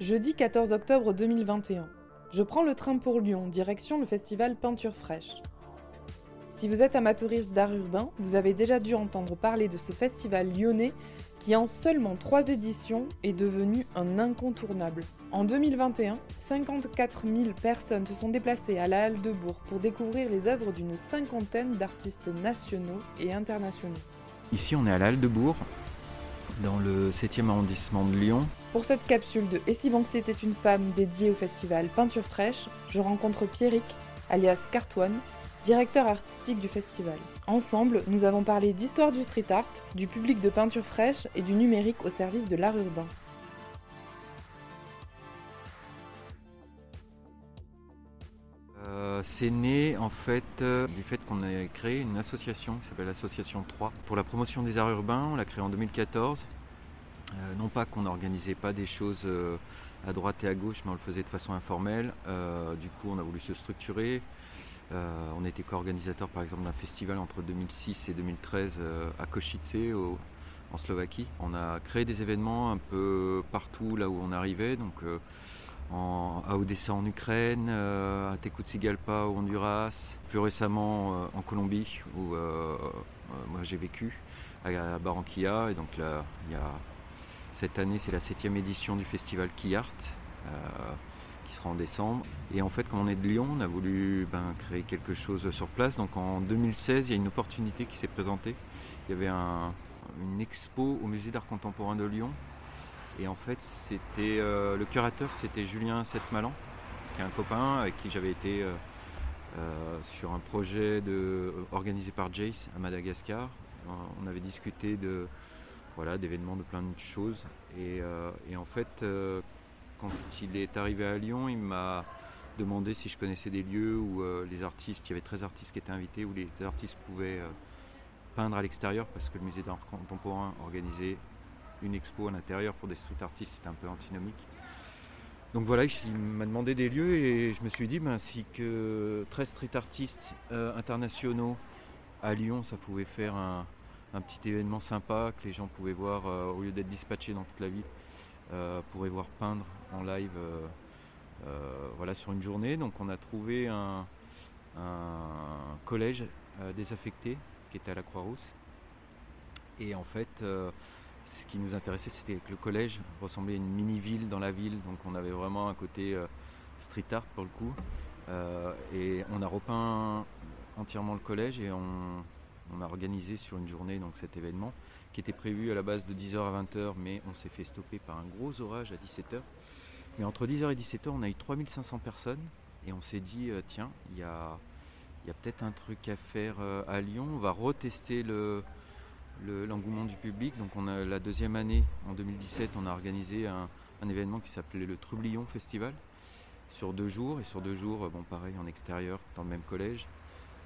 Jeudi 14 octobre 2021. Je prends le train pour Lyon, direction le festival Peinture fraîche. Si vous êtes amateuriste d'art urbain, vous avez déjà dû entendre parler de ce festival lyonnais qui en seulement trois éditions est devenu un incontournable. En 2021, 54 000 personnes se sont déplacées à la Halle de Bourg pour découvrir les œuvres d'une cinquantaine d'artistes nationaux et internationaux. Ici, on est à la Halle de Bourg, dans le 7e arrondissement de Lyon. Pour cette capsule de Et si Banksy était une femme dédiée au festival Peinture fraîche, je rencontre Pierrick, alias Cartoine, directeur artistique du festival. Ensemble, nous avons parlé d'histoire du street art, du public de peinture fraîche et du numérique au service de l'art urbain. Euh, c'est né en fait euh, du fait qu'on ait créé une association qui s'appelle l'association 3 pour la promotion des arts urbains. On l'a créée en 2014. Euh, non pas qu'on n'organisait pas des choses à droite et à gauche, mais on le faisait de façon informelle. du coup, on a voulu se structurer. on était co-organisateur par exemple d'un festival entre 2006 et 2013 à Košice en Slovaquie. On a créé des événements un peu partout là où on arrivait. Donc à Odessa en Ukraine, euh, à Tegucigalpa au Honduras, plus récemment euh, en Colombie où euh, moi j'ai vécu, à, Barranquilla. Et donc cette année c'est la septième édition du festival Art qui sera en décembre. Et en fait, comme on est de Lyon, on a voulu ben, créer quelque chose sur place. Donc en 2016, il y a une opportunité qui s'est présentée. Il y avait une expo au musée d'art contemporain de Lyon et en fait, c'était euh, le curateur, c'était Julien Setmalan, qui est un copain avec qui j'avais été euh, euh, sur un projet organisé par Jace à Madagascar. On avait discuté de voilà d'événements, de plein de choses. Et, en fait, quand il est arrivé à Lyon, il m'a demandé si je connaissais des lieux où les artistes, il y avait 13 artistes qui étaient invités, où les artistes pouvaient peindre à l'extérieur parce que le musée d'art contemporain organisait une expo à l'intérieur pour des street artistes, c'était un peu antinomique. Donc voilà, il m'a demandé des lieux et je me suis dit, ben, si que 13 street artistes euh, internationaux à Lyon, ça pouvait faire un, petit événement sympa que les gens pouvaient voir euh, au lieu d'être dispatchés dans toute la ville, euh, pourraient voir peindre en live voilà, sur une journée. Donc on a trouvé un, un collège désaffecté qui était à la Croix-Rousse. Et en fait, ce qui nous intéressait, c'était que le collège ressemblait à une mini-ville dans la ville, donc on avait vraiment un côté euh, street art pour le coup. Euh, et on a repeint entièrement le collège et on, a organisé sur une journée donc cet événement qui était prévu à la base de 10h à 20h, mais on s'est fait stopper par un gros orage à 17h. Mais entre 10h et 17h, on a eu 3500 personnes et on s'est dit, euh, tiens, il y a, peut-être un truc à faire à Lyon, on va retester le, l'engouement du public. Donc on a la deuxième année, en 2017, on a organisé un, événement qui s'appelait le Troublion Festival sur deux jours. Et sur deux jours, bon pareil, en extérieur, dans le même collège.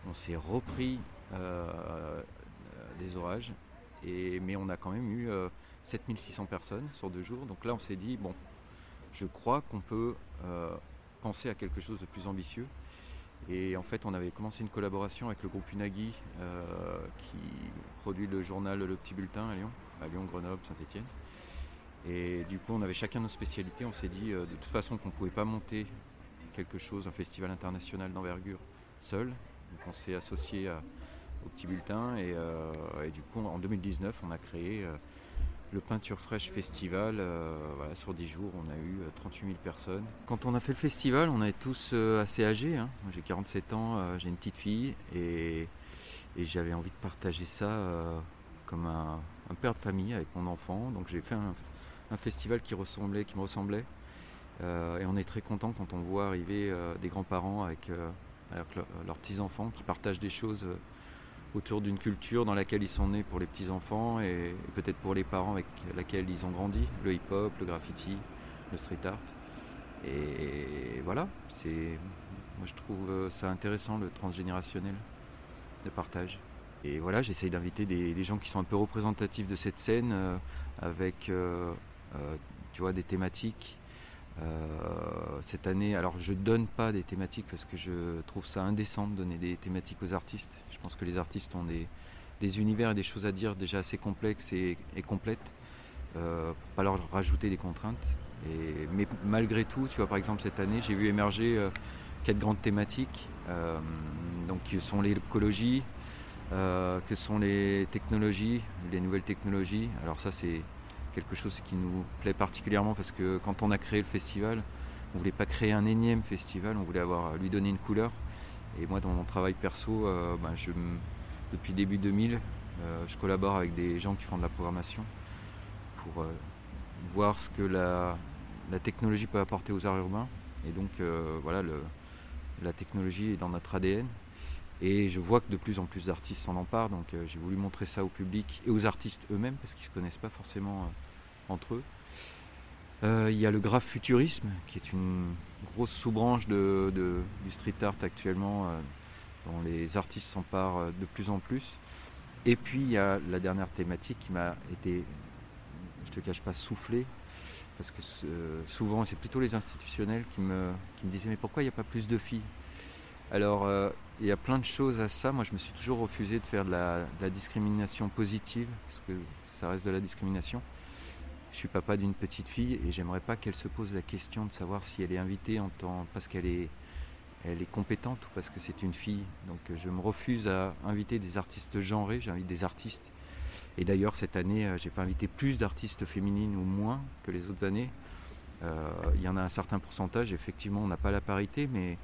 On s'est repris euh, des orages. Et, mais on a quand même eu 7600 euh, personnes sur deux jours. Donc là, on s'est dit, bon, je crois qu'on peut euh, penser à quelque chose de plus ambitieux. Et en fait, on avait commencé une collaboration avec le groupe Unagi euh, qui produit le journal Le Petit Bulletin à Lyon, à Lyon, Grenoble, Saint-Etienne. Et du coup, on avait chacun nos spécialités. On s'est dit euh, de toute façon qu'on ne pouvait pas monter quelque chose, un festival international d'envergure seul. Donc on s'est associé au Petit Bulletin et, euh, du coup, en 2019, on a créé le Peinture Fraîche Festival, euh, sur 10 jours, on a eu 38 euh, 000 personnes. Quand on a fait le festival, on est tous euh, assez âgés. Hein. J'ai 47 ans, j'ai une petite fille et, j'avais envie de partager ça comme un, père de famille avec mon enfant. Donc j'ai fait un, festival qui, ressemblait, qui me ressemblait. et on est très content quand on voit arriver des grands-parents avec, leurs petits-enfants qui partagent des choses autour d'une culture dans laquelle ils sont nés pour les petits-enfants et, peut-être pour les parents avec laquelle ils ont grandi, le hip-hop, le graffiti, le street art. Et voilà, c'est moi je trouve ça intéressant le transgénérationnel, le partage. Et voilà, j'essaye d'inviter des, gens qui sont un peu représentatifs de cette scène euh, avec euh, euh, tu vois, des thématiques cette année, alors je donne pas des thématiques parce que je trouve ça indécent de donner des thématiques aux artistes. Je pense que les artistes ont des, univers et des choses à dire déjà assez complexes et, complètes euh, pour pas leur rajouter des contraintes. Mais malgré tout, tu vois, par exemple, cette année, j'ai vu émerger quatre grandes thématiques, donc, qui sont l'écologie, que sont les technologies, les nouvelles technologies. Alors ça, c'est quelque chose qui nous plaît particulièrement parce que quand on a créé le festival, on voulait pas créer un énième festival, on voulait avoir, lui donner une couleur. Et moi, dans mon travail perso, euh, ben, depuis début 2000, euh, je collabore avec des gens qui font de la programmation pour euh, voir ce que la, technologie peut apporter aux arts urbains. Et donc, voilà, la technologie est dans notre ADN. Et je vois que de plus en plus d'artistes s'en emparent, donc j'ai voulu montrer ça au public et aux artistes eux-mêmes, parce qu'ils ne se connaissent pas forcément entre eux. Euh, il y a le graph futurisme, qui est une grosse sous-branche de, du street art actuellement, euh, dont les artistes s'emparent euh, de plus en plus. Et puis il y a la dernière thématique qui m'a été, je te cache pas, soufflé, parce que souvent c'est plutôt les institutionnels qui me, qui me disaient mais pourquoi il n'y a pas plus de filles? Alors il y a plein de choses à ça. Moi je me suis toujours refusé de faire de la, discrimination positive, parce que ça reste de la discrimination. Je suis papa d'une petite fille et j'aimerais pas qu'elle se pose la question de savoir si elle est invitée en tant, parce qu'elle est, elle est compétente ou parce que c'est une fille. Donc je me refuse à inviter des artistes genrés, j'invite des artistes. Et d'ailleurs cette année, euh, j'ai pas invité plus d'artistes féminines ou moins que les autres années. Euh, il y en a un certain pourcentage, effectivement on n'a pas la parité, mais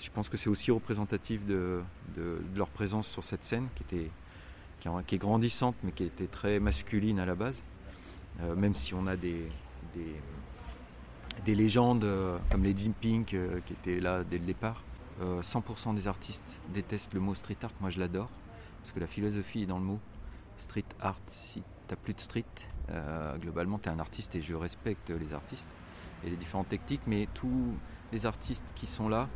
je pense que c'est aussi représentatif de, leur présence sur cette scène qui, était, qui est grandissante mais qui était très masculine à la base. Euh, même si on a des, des, légendes euh, comme les Dim Pink euh, qui étaient là dès le départ. 100% des artistes détestent le mot street art, moi je l'adore, parce que la philosophie est dans le mot. Street art, si t'as plus de street, globalement tu es un artiste et je respecte les artistes et les différentes techniques, mais tous les artistes qui sont là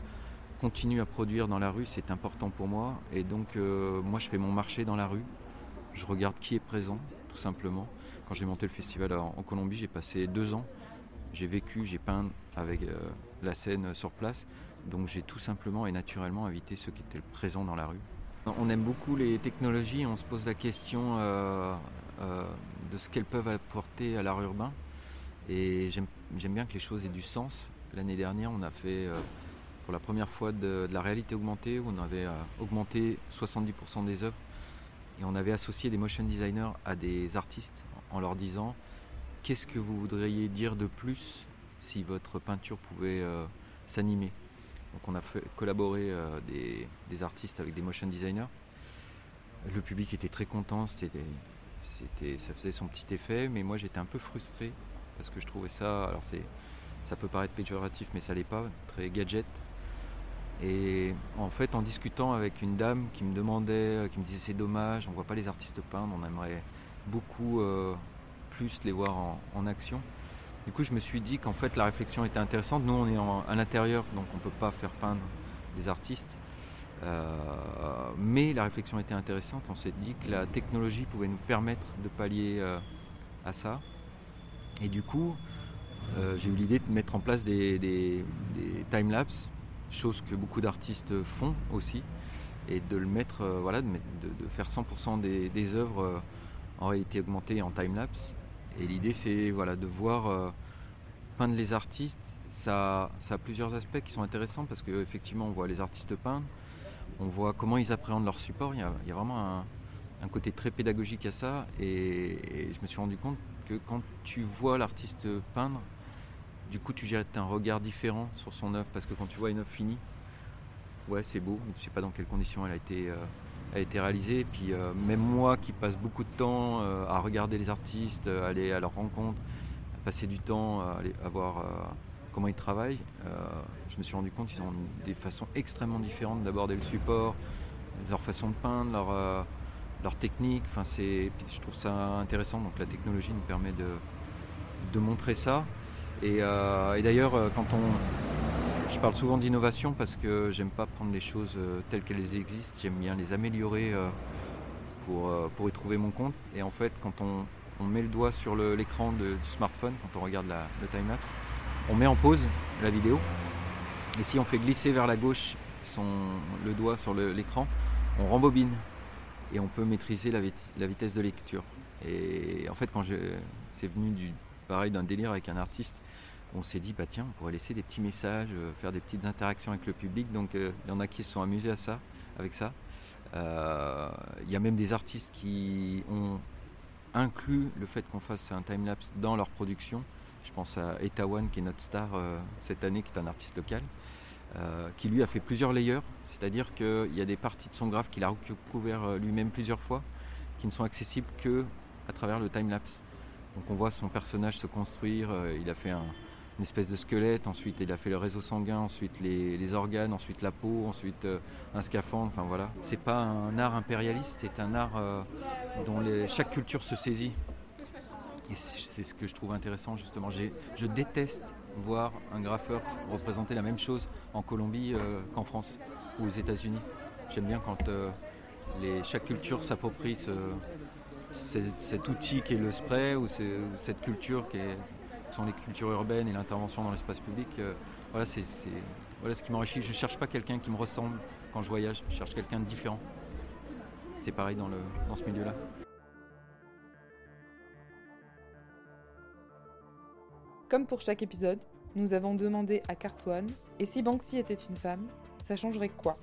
continuent à produire dans la rue, c'est important pour moi. Et donc moi je fais mon marché dans la rue, je regarde qui est présent, tout simplement. Quand j'ai monté le festival en, Colombie, j'ai passé deux ans. J'ai vécu, j'ai peint avec euh, la scène sur place. Donc j'ai tout simplement et naturellement invité ceux qui étaient présents dans la rue. On aime beaucoup les technologies, on se pose la question euh, euh, de ce qu'elles peuvent apporter à l'art urbain. Et j'aime bien que les choses aient du sens. L'année dernière, on a fait pour la première fois de, la réalité augmentée, où on avait augmenté 70% des œuvres et on avait associé des motion designers à des artistes en leur disant qu'est-ce que vous voudriez dire de plus si votre peinture pouvait euh, s'animer? Donc on a fait collaborer euh, des, artistes avec des motion designers. Le public était très content, c'était, c'était, ça faisait son petit effet, mais moi j'étais un peu frustré parce que je trouvais ça, alors c'est, ça peut paraître péjoratif, mais ça l'est pas, très gadget. Et en fait, en discutant avec une dame qui me demandait, euh, qui me disait c'est dommage, on voit pas les artistes peindre, on aimerait beaucoup euh, plus les voir en, action. Du coup, je me suis dit qu'en fait, la réflexion était intéressante. Nous, on est à l'intérieur, donc on ne peut pas faire peindre des artistes. Euh, mais la réflexion était intéressante. On s'est dit que la technologie pouvait nous permettre de pallier à ça. Et du coup, j'ai eu l'idée de mettre en place des, des, des time-lapse chose que beaucoup d'artistes font aussi, et de le mettre, euh, voilà, de, faire 100% des, œuvres euh, en réalité augmentée en time-lapse. Et l'idée c'est voilà, de voir euh, peindre les artistes, ça, a plusieurs aspects qui sont intéressants parce qu'effectivement on voit les artistes peindre, on voit comment ils appréhendent leur support, il y a, vraiment un, côté très pédagogique à ça. Et, je me suis rendu compte que quand tu vois l'artiste peindre, du coup, tu jettes un regard différent sur son œuvre parce que quand tu vois une œuvre finie, ouais, c'est beau, mais tu sais pas dans quelles conditions elle a été, euh, réalisée. Puis, euh, même moi qui passe beaucoup de temps euh, à regarder les artistes, aller à leur rencontre, passer du temps à, aller, à voir comment ils travaillent, je me suis rendu compte qu'ils ont des façons extrêmement différentes d'aborder le support, leur façon de peindre, leur, technique. Je trouve ça intéressant. Donc, la technologie nous permet de montrer ça. Euh, et, d'ailleurs, euh, quand on, je parle souvent d'innovation parce que j'aime pas prendre les choses euh, telles qu'elles existent, j'aime bien les améliorer pour, pour y trouver mon compte. Et en fait, quand on, met le doigt sur l'écran du smartphone, quand on regarde le time-lapse, on met en pause la vidéo. Et si on fait glisser vers la gauche son, le doigt sur l'écran, on rembobine et on peut maîtriser la, la, vitesse de lecture. Et en fait, quand c'est venu du, pareil d'un délire avec un artiste on s'est dit, bah tiens, on pourrait laisser des petits messages, faire des petites interactions avec le public. Donc il y en a qui se sont amusés à ça, avec ça. Il y a même des artistes qui ont inclus le fait qu'on fasse un time-lapse dans leur production. Je pense à Etawan qui est notre star cette année, qui est un artiste local. Euh, qui lui a fait plusieurs layers, c'est-à-dire qu'il y a des parties de son graphe qu'il a recouvert euh, lui-même plusieurs fois, qui ne sont accessibles que à travers le time-lapse. Donc on voit son personnage se construire, euh, il a fait une espèce de squelette, ensuite il a fait le réseau sanguin, ensuite les, organes, ensuite la peau, ensuite un scaphandre, enfin voilà. C'est pas un art impérialiste, c'est un art dont chaque culture se saisit. Et c'est ce que je trouve intéressant justement. Je déteste voir un graffeur représenter la même chose en Colombie euh, qu'en France ou aux États-Unis. J'aime bien quand euh, chaque culture s'approprie cet outil qui est le spray ou cette culture qui sont les cultures urbaines et l'intervention dans l'espace public. Euh, voilà, ce qui m'enrichit. Je ne cherche pas quelqu'un qui me ressemble quand je voyage, je cherche quelqu'un de différent. C'est pareil dans ce milieu-là. Comme pour chaque épisode, nous avons demandé à Cartouane et si Banksy était une femme, ça changerait quoi?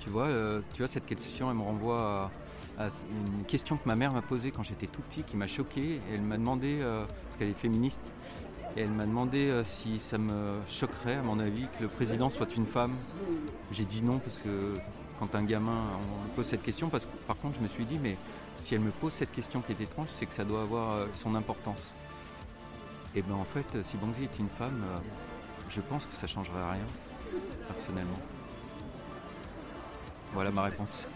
Tu vois, euh, tu vois, cette question, elle me renvoie à, une question que ma mère m'a posée quand j'étais tout petit, qui m'a choqué. elle m'a demandé, euh, parce qu'elle est féministe, et elle m'a demandé euh, si ça me choquerait, à mon avis, que le président soit une femme. J'ai dit non, parce que quand un gamin on pose cette question, parce que par contre, je me suis dit, mais si elle me pose cette question qui est étrange, c'est que ça doit avoir son importance. Et bien en fait, si Banksy est une femme, je pense que ça changerait rien, personnellement. Voilà ma réponse.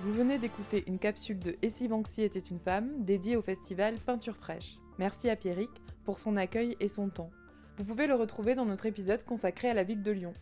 Vous venez d'écouter une capsule de Et si Banksy était une femme dédiée au festival Peinture fraîche. Merci à Pierrick pour son accueil et son temps. Vous pouvez le retrouver dans notre épisode consacré à la ville de Lyon.